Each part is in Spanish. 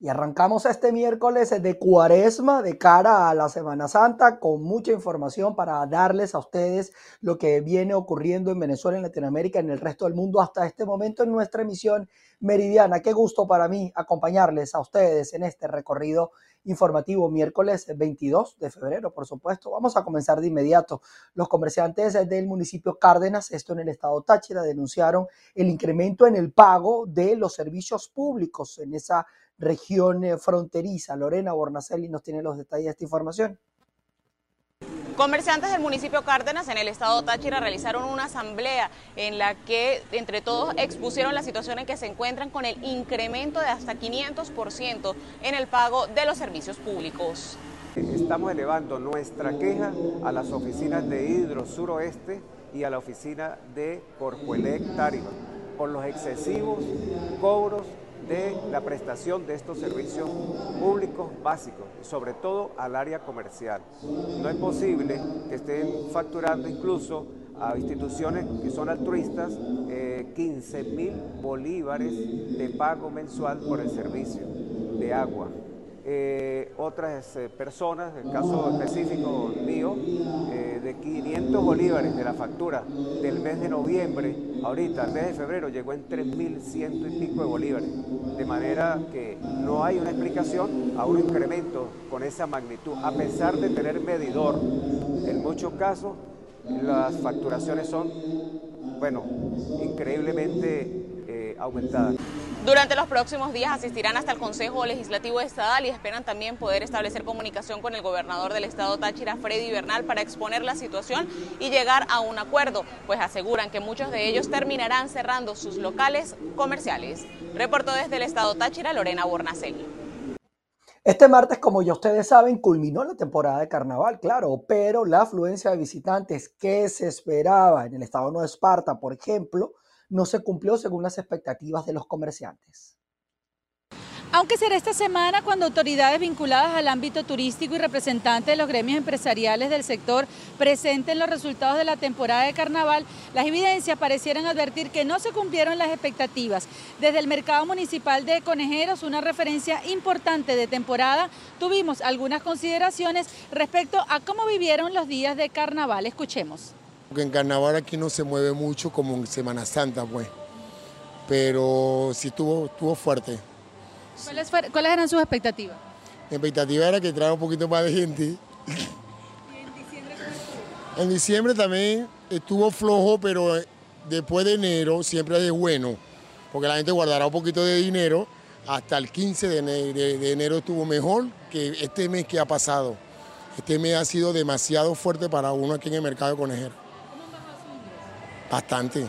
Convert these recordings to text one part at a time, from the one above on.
Y arrancamos este miércoles de cuaresma de cara a la Semana Santa con mucha información para darles a ustedes lo que viene ocurriendo en Venezuela, en Latinoamérica, en el resto del mundo hasta este momento en nuestra emisión meridiana. Qué gusto para mí acompañarles a ustedes en este recorrido informativo miércoles 22 de febrero, por supuesto. Vamos a comenzar de inmediato. Los comerciantes del municipio Cárdenas, esto en el estado Táchira, denunciaron el incremento en el pago de los servicios públicos en esa región eh, fronteriza. Lorena Bornacelli nos tiene los detalles de esta información. Comerciantes del municipio Cárdenas en el estado Táchira realizaron una asamblea en la que entre todos expusieron la situación en que se encuentran con el incremento de hasta 500% en el pago de los servicios públicos. Estamos elevando nuestra queja a las oficinas de Hidro Suroeste y a la oficina de Corpuelec Tárima por los excesivos cobros de la prestación de estos servicios públicos básicos, sobre todo al área comercial. No es posible que estén facturando incluso a instituciones que son altruistas 15 eh, mil bolívares de pago mensual por el servicio de agua, eh, otras eh, personas, el caso específico mío, eh, de 500 bolívares de la factura del mes de noviembre, ahorita el mes de febrero llegó en 3.100 y pico de bolívares, de manera que no hay una explicación a un incremento con esa magnitud, a pesar de tener medidor. En muchos casos las facturaciones son, bueno, increíblemente aumentadas. Durante los próximos días asistirán hasta el Consejo Legislativo Estatal y esperan también poder establecer comunicación con el gobernador del estado Táchira, Freddy Bernal, para exponer la situación y llegar a un acuerdo, pues aseguran que muchos de ellos terminarán cerrando sus locales comerciales. Reportó desde el estado Táchira Lorena Bornacelli. Este martes, como ya ustedes saben, culminó la temporada de carnaval, claro, pero la afluencia de visitantes que se esperaba en el estado de Nueva Esparta, por ejemplo, no se cumplió según las expectativas de los comerciantes. Aunque será esta semana cuando autoridades vinculadas al ámbito turístico y representantes de los gremios empresariales del sector presenten los resultados de la temporada de carnaval, las evidencias parecieran advertir que no se cumplieron las expectativas. Desde el mercado municipal de Conejeros, una referencia importante de temporada, tuvimos algunas consideraciones respecto a cómo vivieron los días de carnaval. Escuchemos. Porque en carnaval aquí no se mueve mucho como en Semana Santa, pues. Pero sí estuvo, estuvo fuerte. ¿Cuáles, ¿Cuáles eran sus expectativas? Mi expectativa era que traiga un poquito más de gente. ¿Y en diciembre En diciembre también estuvo flojo, pero después de enero siempre es bueno, porque la gente guardará un poquito de dinero. Hasta el 15 de enero, de enero estuvo mejor que este mes que ha pasado. Este mes ha sido demasiado fuerte para uno aquí en el mercado de conejeros. Bastante,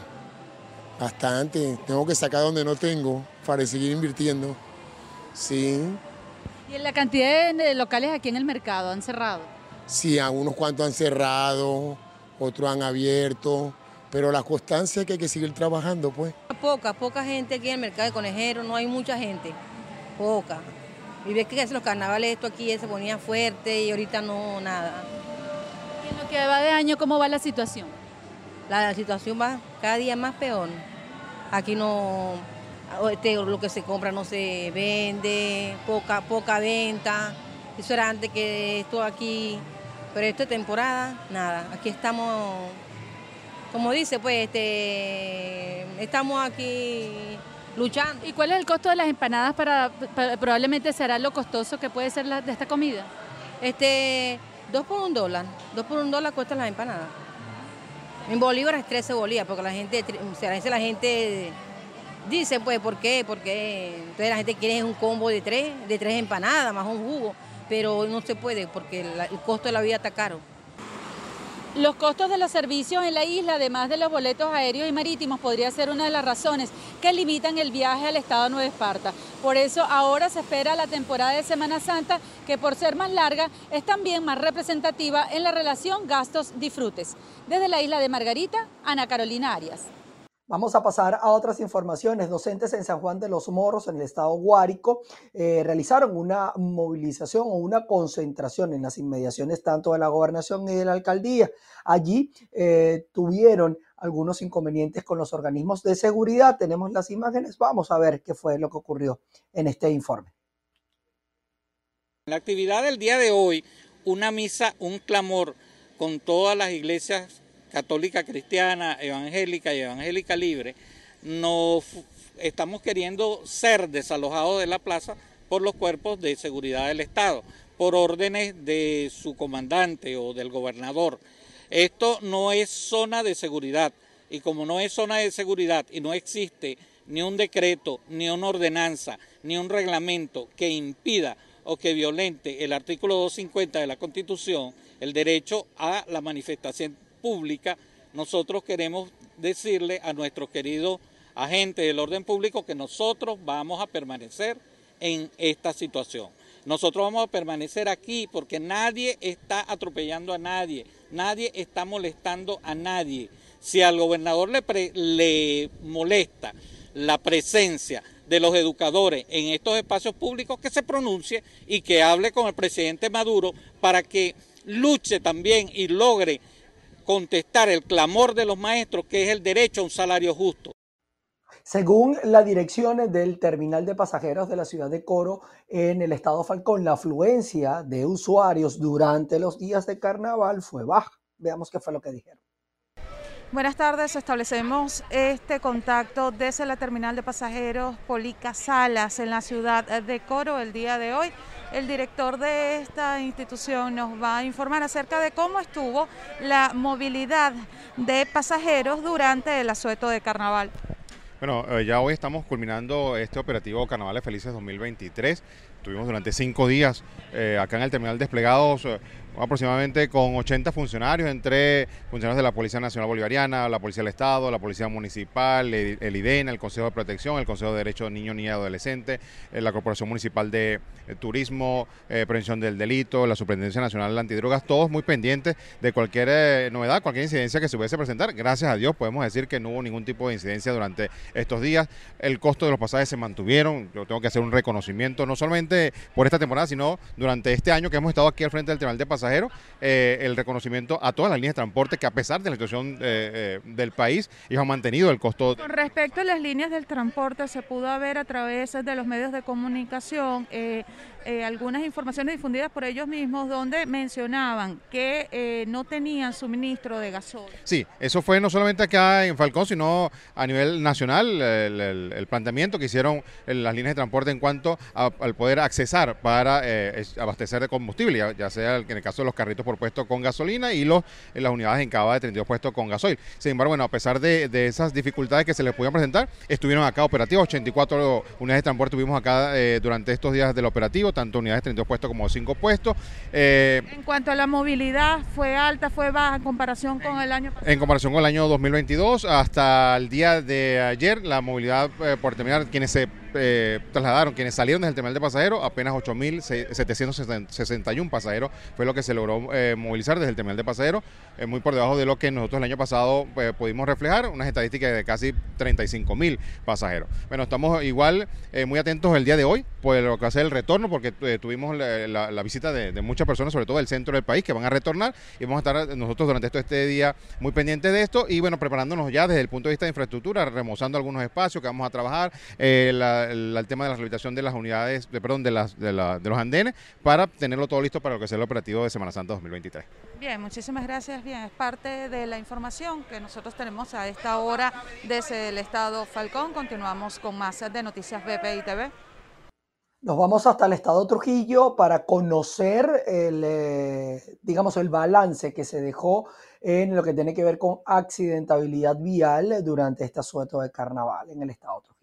bastante. Tengo que sacar donde no tengo para seguir invirtiendo. Sí. ¿Y en la cantidad de locales aquí en el mercado han cerrado? Sí, algunos cuantos han cerrado, otros han abierto, pero la constancia es que hay que seguir trabajando, pues. Poca, poca gente aquí en el mercado de conejeros, no hay mucha gente, poca. Y ves que los carnavales esto aquí se ponía fuerte y ahorita no, nada. ¿Y en lo que va de año cómo va la situación? La situación va cada día más peor. Aquí no, este, lo que se compra no se vende, poca, poca venta. Eso era antes que esto aquí, pero esta temporada, nada. Aquí estamos, como dice, pues, este, estamos aquí luchando. ¿Y cuál es el costo de las empanadas para, probablemente será lo costoso que puede ser de esta comida? Este, dos por un dólar, dos por un dólar cuestan las empanadas. En Bolívar es 13 bolívares, porque la gente, veces la gente dice, pues, ¿por qué? Porque entonces la gente quiere un combo de tres, de tres empanadas más un jugo, pero no se puede porque el costo de la vida está caro. Los costos de los servicios en la isla, además de los boletos aéreos y marítimos, podría ser una de las razones que limitan el viaje al estado de Nueva Esparta. Por eso ahora se espera la temporada de Semana Santa, que por ser más larga es también más representativa en la relación gastos-disfrutes. Desde la isla de Margarita, Ana Carolina Arias. Vamos a pasar a otras informaciones. Docentes en San Juan de los Morros, en el estado Guárico, eh, realizaron una movilización o una concentración en las inmediaciones tanto de la gobernación y de la alcaldía. Allí eh, tuvieron algunos inconvenientes con los organismos de seguridad. Tenemos las imágenes. Vamos a ver qué fue lo que ocurrió en este informe. La actividad del día de hoy, una misa, un clamor con todas las iglesias católica cristiana, evangélica y evangélica libre, nos estamos queriendo ser desalojados de la plaza por los cuerpos de seguridad del Estado, por órdenes de su comandante o del gobernador. Esto no es zona de seguridad y como no es zona de seguridad y no existe ni un decreto, ni una ordenanza, ni un reglamento que impida o que violente el artículo 250 de la Constitución, el derecho a la manifestación pública, nosotros queremos decirle a nuestros queridos agentes del orden público que nosotros vamos a permanecer en esta situación. Nosotros vamos a permanecer aquí porque nadie está atropellando a nadie, nadie está molestando a nadie. Si al gobernador le, le molesta la presencia de los educadores en estos espacios públicos, que se pronuncie y que hable con el presidente Maduro para que luche también y logre contestar el clamor de los maestros, que es el derecho a un salario justo. Según la dirección del terminal de pasajeros de la ciudad de Coro en el estado Falcón, la afluencia de usuarios durante los días de carnaval fue baja. Veamos qué fue lo que dijeron. Buenas tardes, establecemos este contacto desde la terminal de pasajeros Polica Salas en la ciudad de Coro el día de hoy. El director de esta institución nos va a informar acerca de cómo estuvo la movilidad de pasajeros durante el asueto de carnaval. Bueno, eh, ya hoy estamos culminando este operativo Carnavales Felices 2023. Tuvimos durante cinco días eh, acá en el terminal desplegados eh, aproximadamente con 80 funcionarios, entre funcionarios de la Policía Nacional Bolivariana, la Policía del Estado, la Policía Municipal, el IDENA, el Consejo de Protección, el Consejo de Derechos de Niños, y Adolescentes, eh, la Corporación Municipal de eh, Turismo, eh, Prevención del Delito, la Superintendencia Nacional de Antidrogas, todos muy pendientes de cualquier novedad, cualquier incidencia que se pudiese presentar. Gracias a Dios podemos decir que no hubo ningún tipo de incidencia durante estos días. El costo de los pasajes se mantuvieron, yo tengo que hacer un reconocimiento, no solamente por esta temporada, sino durante este año que hemos estado aquí al frente del Tribunal de Pasajes eh, el reconocimiento a todas las líneas de transporte que a pesar de la situación eh, eh, del país, ellos han mantenido el costo. Con respecto a las líneas del transporte, se pudo ver a través de los medios de comunicación algunas informaciones difundidas por ellos mismos donde mencionaban que no tenían suministro de gasol. Sí, eso fue no solamente acá en Falcón, sino a nivel nacional, el, planteamiento que hicieron las líneas de transporte en cuanto al poder accesar para abastecer de combustible, ya, sea en el caso de los carritos por puesto con gasolina y los, las unidades en cava de 32 puestos con gasoil. Sin embargo, bueno, a pesar de, esas dificultades que se les pudieron presentar, estuvieron acá operativos, 84 unidades de transporte tuvimos acá eh, durante estos días del operativo, tanto unidades de 32 puestos como 5 puestos. Eh, en cuanto a la movilidad, ¿fue alta, fue baja en comparación con el año pasado? En comparación con el año 2022, hasta el día de ayer, la movilidad eh, por terminar, quienes se eh, trasladaron, quienes salieron desde el terminal de pasajeros, apenas 8.761 pasajeros fue lo que se logró eh, movilizar desde el terminal de pasajeros, eh, muy por debajo de lo que nosotros el año pasado pudimos reflejar, unas estadísticas de casi 35.000 pasajeros. Bueno, estamos igual muy atentos el día de hoy por lo que ser el retorno, porque tuvimos la, visita de, muchas personas, sobre todo del centro del país, que van a retornar y vamos a estar nosotros durante esto, este día muy pendientes de esto y bueno, preparándonos ya desde el punto de vista de infraestructura, remozando algunos espacios que vamos a trabajar, la, el, tema de la rehabilitación de las unidades, de, perdón, de, las, de, los andenes para tenerlo todo listo para lo que sea el operativo de Semana Santa 2023. Bien, muchísimas gracias. Bien, es parte de la información que nosotros tenemos a esta hora desde el estado Falcón. Continuamos con más de Noticias BPI TV. Nos vamos hasta el estado Trujillo para conocer el, eh, digamos, el balance que se dejó en lo que tiene que ver con accidentabilidad vial durante este asueto de carnaval en el estado Trujillo.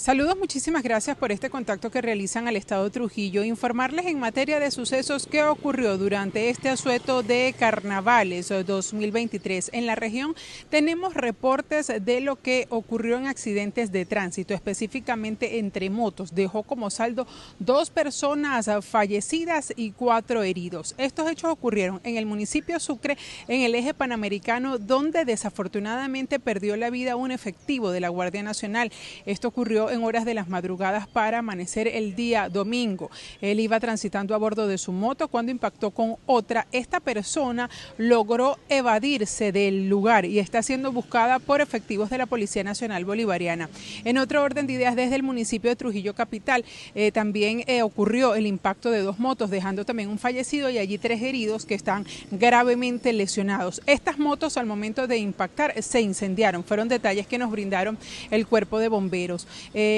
Saludos, muchísimas gracias por este contacto que realizan al Estado Trujillo. Informarles en materia de sucesos qué ocurrió durante este asueto de carnavales 2023. En la región tenemos reportes de lo que ocurrió en accidentes de tránsito, específicamente entre motos. Dejó como saldo dos personas fallecidas y cuatro heridos. Estos hechos ocurrieron en el municipio Sucre, en el eje panamericano, donde desafortunadamente perdió la vida un efectivo de la Guardia Nacional. Esto ocurrió en horas de las madrugadas para amanecer el día domingo. Él iba transitando a bordo de su moto cuando impactó con otra. Esta persona logró evadirse del lugar y está siendo buscada por efectivos de la Policía Nacional Bolivariana. En otro orden de ideas, desde el municipio de Trujillo Capital eh, también eh, ocurrió el impacto de dos motos, dejando también un fallecido y allí tres heridos que están gravemente lesionados. Estas motos al momento de impactar se incendiaron. Fueron detalles que nos brindaron el cuerpo de bomberos.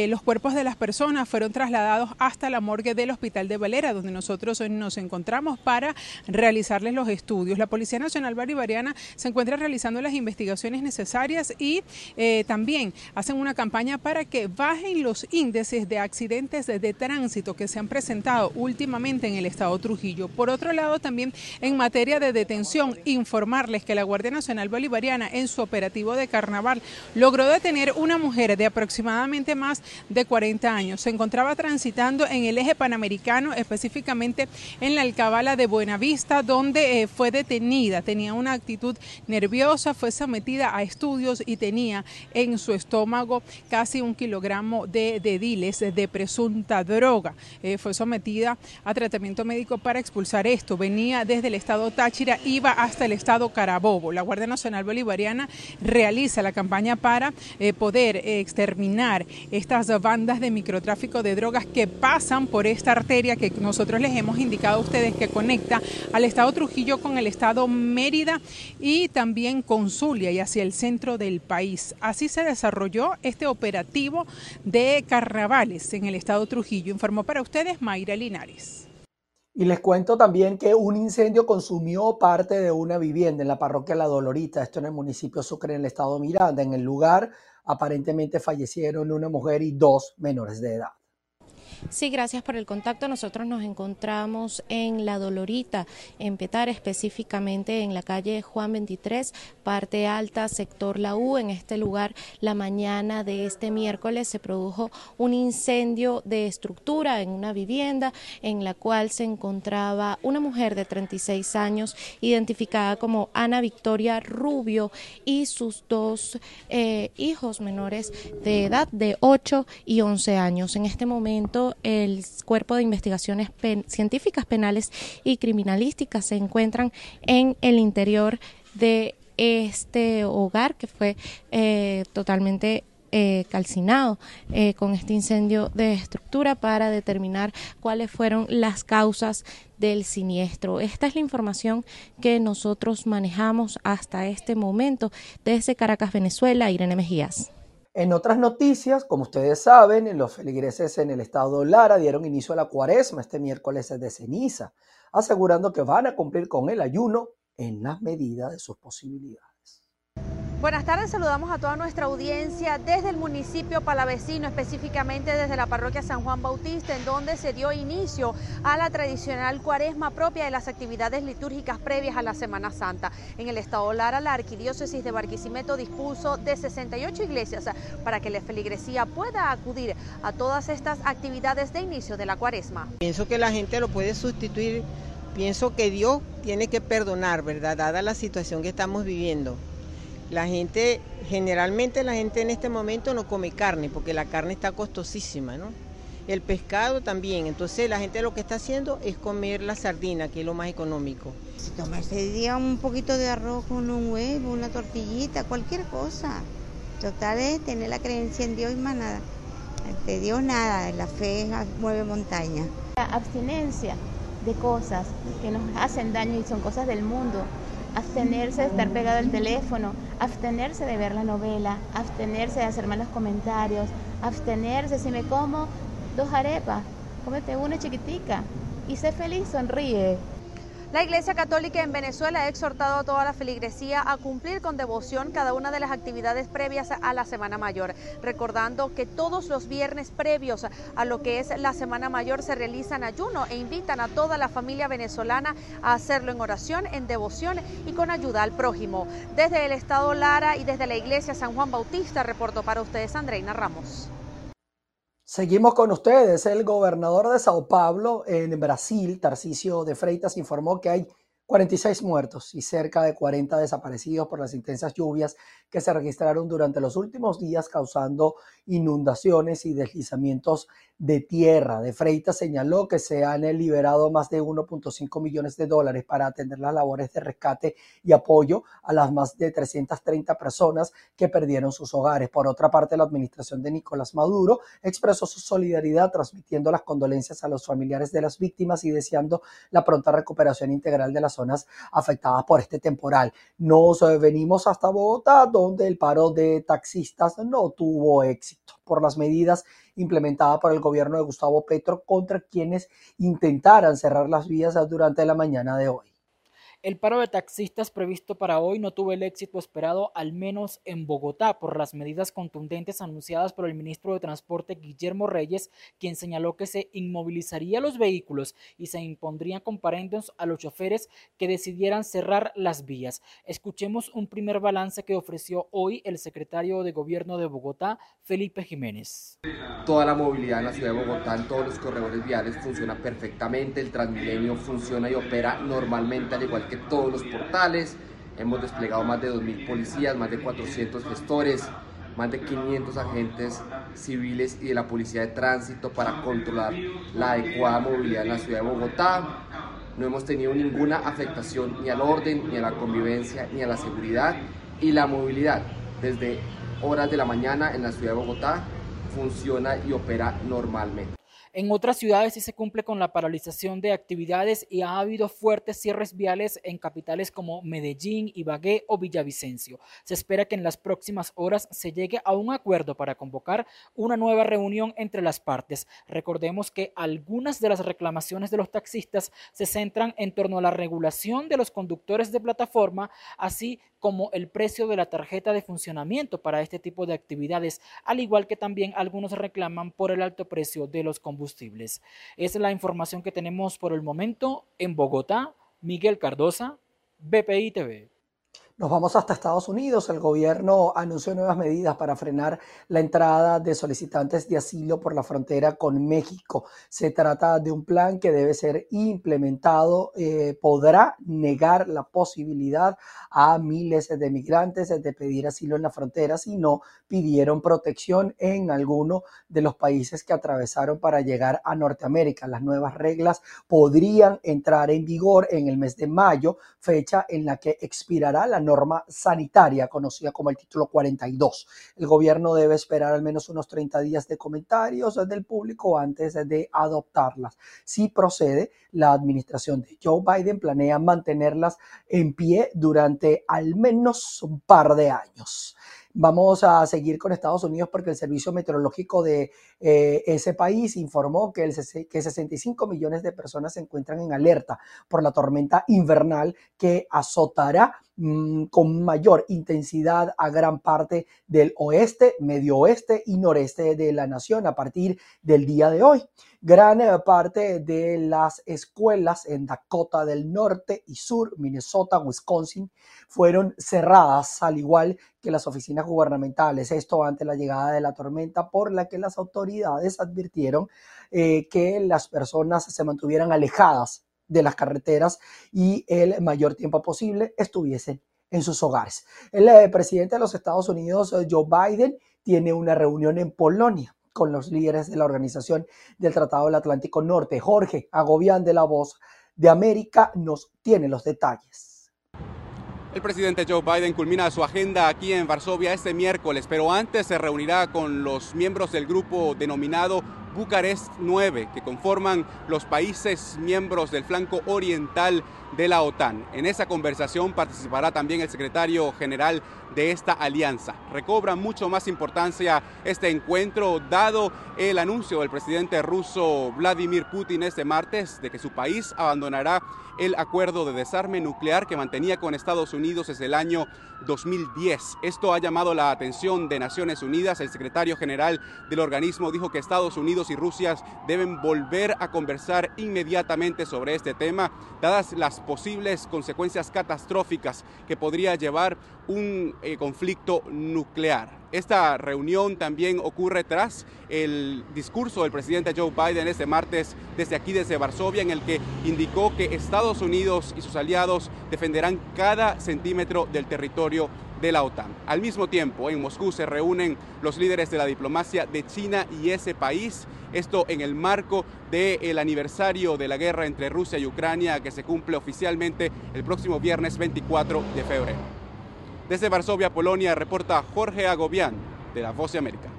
Los cuerpos de las personas fueron trasladados hasta la morgue del Hospital de Valera, donde nosotros nos encontramos para realizarles los estudios. La Policía Nacional Bolivariana se encuentra realizando las investigaciones necesarias y eh, también hacen una campaña para que bajen los índices de accidentes de tránsito que se han presentado últimamente en el estado Trujillo. Por otro lado, también en materia de detención, informarles que la Guardia Nacional Bolivariana en su operativo de carnaval logró detener una mujer de aproximadamente más de 40 años. Se encontraba transitando en el eje panamericano, específicamente en la alcabala de Buenavista, donde eh, fue detenida. Tenía una actitud nerviosa, fue sometida a estudios y tenía en su estómago casi un kilogramo de dediles de presunta droga. Eh, fue sometida a tratamiento médico para expulsar esto. Venía desde el estado Táchira, iba hasta el estado Carabobo. La Guardia Nacional Bolivariana realiza la campaña para eh, poder exterminar estas bandas de microtráfico de drogas que pasan por esta arteria que nosotros les hemos indicado a ustedes que conecta al estado Trujillo con el estado Mérida y también con Zulia y hacia el centro del país. Así se desarrolló este operativo de carnavales en el estado Trujillo. Informó para ustedes Mayra Linares. Y les cuento también que un incendio consumió parte de una vivienda en la parroquia La Dolorita, esto en el municipio Sucre, en el estado Miranda. En el lugar aparentemente fallecieron una mujer y dos menores de edad. Sí, gracias por el contacto. Nosotros nos encontramos en La Dolorita, en Petar, específicamente en la calle Juan 23, parte alta, sector La U. En este lugar, la mañana de este miércoles se produjo un incendio de estructura en una vivienda en la cual se encontraba una mujer de 36 años, identificada como Ana Victoria Rubio, y sus dos eh, hijos menores de edad de 8 y 11 años. En este momento, el Cuerpo de Investigaciones Científicas Penales y Criminalísticas se encuentran en el interior de este hogar que fue eh, totalmente eh, calcinado eh, con este incendio de estructura para determinar cuáles fueron las causas del siniestro. Esta es la información que nosotros manejamos hasta este momento desde Caracas, Venezuela. Irene Mejías. En otras noticias, como ustedes saben, los feligreses en el estado Lara dieron inicio a la cuaresma este miércoles de ceniza, asegurando que van a cumplir con el ayuno en las medidas de sus posibilidades. Buenas tardes, saludamos a toda nuestra audiencia desde el municipio palavecino, específicamente desde la parroquia San Juan Bautista, en donde se dio inicio a la tradicional cuaresma propia de las actividades litúrgicas previas a la Semana Santa. En el estado Lara, la arquidiócesis de Barquisimeto dispuso de 68 iglesias para que la feligresía pueda acudir a todas estas actividades de inicio de la cuaresma. Pienso que la gente lo puede sustituir, pienso que Dios tiene que perdonar, ¿verdad? Dada la situación que estamos viviendo. La gente, generalmente la gente en este momento no come carne porque la carne está costosísima, ¿no? El pescado también, entonces la gente lo que está haciendo es comer la sardina, que es lo más económico. Si tomarse día un poquito de arroz con un huevo, una tortillita, cualquier cosa. Total es tener la creencia en Dios y más nada. De Dios nada, la fe mueve montaña. La abstinencia de cosas que nos hacen daño y son cosas del mundo abstenerse de estar pegado al teléfono, abstenerse de ver la novela, abstenerse de hacer malos comentarios, abstenerse si me como dos arepas, cómete una chiquitica y sé feliz, sonríe. La Iglesia Católica en Venezuela ha exhortado a toda la feligresía a cumplir con devoción cada una de las actividades previas a la Semana Mayor, recordando que todos los viernes previos a lo que es la Semana Mayor se realizan ayuno e invitan a toda la familia venezolana a hacerlo en oración, en devoción y con ayuda al prójimo. Desde el Estado Lara y desde la Iglesia San Juan Bautista, reporto para ustedes Andreina Ramos. Seguimos con ustedes. El gobernador de Sao Paulo, en Brasil, Tarcisio de Freitas, informó que hay 46 muertos y cerca de 40 desaparecidos por las intensas lluvias que se registraron durante los últimos días causando inundaciones y deslizamientos de tierra. De Freitas señaló que se han liberado más de 1.5 millones de dólares para atender las labores de rescate y apoyo a las más de 330 personas que perdieron sus hogares. Por otra parte, la administración de Nicolás Maduro expresó su solidaridad transmitiendo las condolencias a los familiares de las víctimas y deseando la pronta recuperación integral de las zonas afectadas por este temporal. Nos venimos hasta Bogotá, donde el paro de taxistas no tuvo éxito por las medidas implementadas por el gobierno de Gustavo Petro contra quienes intentaran cerrar las vías durante la mañana de hoy. El paro de taxistas previsto para hoy no tuvo el éxito esperado, al menos en Bogotá, por las medidas contundentes anunciadas por el ministro de Transporte Guillermo Reyes, quien señaló que se inmovilizaría los vehículos y se impondrían comparendos a los choferes que decidieran cerrar las vías. Escuchemos un primer balance que ofreció hoy el secretario de Gobierno de Bogotá, Felipe Jiménez. Toda la movilidad en la ciudad de Bogotá, en todos los corredores viales, funciona perfectamente, el Transmilenio funciona y opera normalmente al igual que todos los portales. Hemos desplegado más de 2.000 policías, más de 400 gestores, más de 500 agentes civiles y de la Policía de Tránsito para controlar la adecuada movilidad en la ciudad de Bogotá. No hemos tenido ninguna afectación ni al orden, ni a la convivencia, ni a la seguridad y la movilidad desde horas de la mañana en la ciudad de Bogotá funciona y opera normalmente. En otras ciudades sí se cumple con la paralización de actividades y ha habido fuertes cierres viales en capitales como Medellín, Ibagué o Villavicencio. Se espera que en las próximas horas se llegue a un acuerdo para convocar una nueva reunión entre las partes. Recordemos que algunas de las reclamaciones de los taxistas se centran en torno a la regulación de los conductores de plataforma, así como el precio de la tarjeta de funcionamiento para este tipo de actividades, al igual que también algunos reclaman por el alto precio de los combustibles. Es la información que tenemos por el momento en Bogotá. Miguel Cardosa, BPI TV. Nos vamos hasta Estados Unidos. El gobierno anunció nuevas medidas para frenar la entrada de solicitantes de asilo por la frontera con México. Se trata de un plan que debe ser implementado. Eh, podrá negar la posibilidad a miles de migrantes de pedir asilo en la frontera si no pidieron protección en alguno de los países que atravesaron para llegar a Norteamérica. Las nuevas reglas podrían entrar en vigor en el mes de mayo, fecha en la que expirará la norma sanitaria conocida como el título 42. El gobierno debe esperar al menos unos 30 días de comentarios del público antes de adoptarlas. Si procede, la administración de Joe Biden planea mantenerlas en pie durante al menos un par de años. Vamos a seguir con Estados Unidos porque el Servicio Meteorológico de eh, ese país informó que, el, que 65 millones de personas se encuentran en alerta por la tormenta invernal que azotará mm, con mayor intensidad a gran parte del oeste, medio oeste y noreste de la nación a partir del día de hoy. Gran eh, parte de las escuelas en Dakota del Norte y Sur, Minnesota, Wisconsin, fueron cerradas, al igual que las oficinas gubernamentales. Esto ante la llegada de la tormenta por la que las autoridades advirtieron eh, que las personas se mantuvieran alejadas de las carreteras y el mayor tiempo posible estuviesen en sus hogares. El eh, presidente de los Estados Unidos, Joe Biden, tiene una reunión en Polonia con los líderes de la Organización del Tratado del Atlántico Norte. Jorge Agobián de la Voz de América nos tiene los detalles. El presidente Joe Biden culmina su agenda aquí en Varsovia este miércoles, pero antes se reunirá con los miembros del grupo denominado Bucarest 9, que conforman los países miembros del flanco oriental de la OTAN. En esa conversación participará también el secretario general de esta alianza. Recobra mucho más importancia este encuentro dado el anuncio del presidente ruso Vladimir Putin este martes de que su país abandonará el acuerdo de desarme nuclear que mantenía con Estados Unidos desde el año 2010. Esto ha llamado la atención de Naciones Unidas. El secretario general del organismo dijo que Estados Unidos y Rusia deben volver a conversar inmediatamente sobre este tema, dadas las posibles consecuencias catastróficas que podría llevar un eh, conflicto nuclear. Esta reunión también ocurre tras el discurso del presidente Joe Biden este martes desde aquí, desde Varsovia, en el que indicó que Estados Unidos y sus aliados defenderán cada centímetro del territorio de la OTAN. Al mismo tiempo, en Moscú se reúnen los líderes de la diplomacia de China y ese país, esto en el marco del aniversario de la guerra entre Rusia y Ucrania que se cumple oficialmente el próximo viernes 24 de febrero. Desde Varsovia, Polonia, reporta Jorge Agobián de La Voz de América.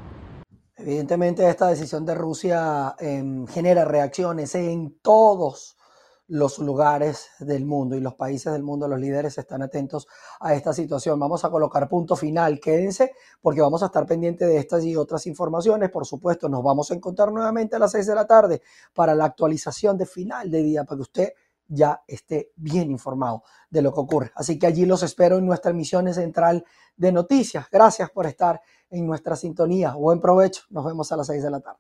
Evidentemente esta decisión de Rusia em, genera reacciones en todos los lugares del mundo y los países del mundo, los líderes están atentos a esta situación. Vamos a colocar punto final, quédense porque vamos a estar pendientes de estas y otras informaciones. Por supuesto, nos vamos a encontrar nuevamente a las 6 de la tarde para la actualización de final de día, para que usted ya esté bien informado de lo que ocurre. Así que allí los espero en nuestra emisión central de noticias. Gracias por estar en nuestra sintonía. Buen provecho. Nos vemos a las 6 de la tarde.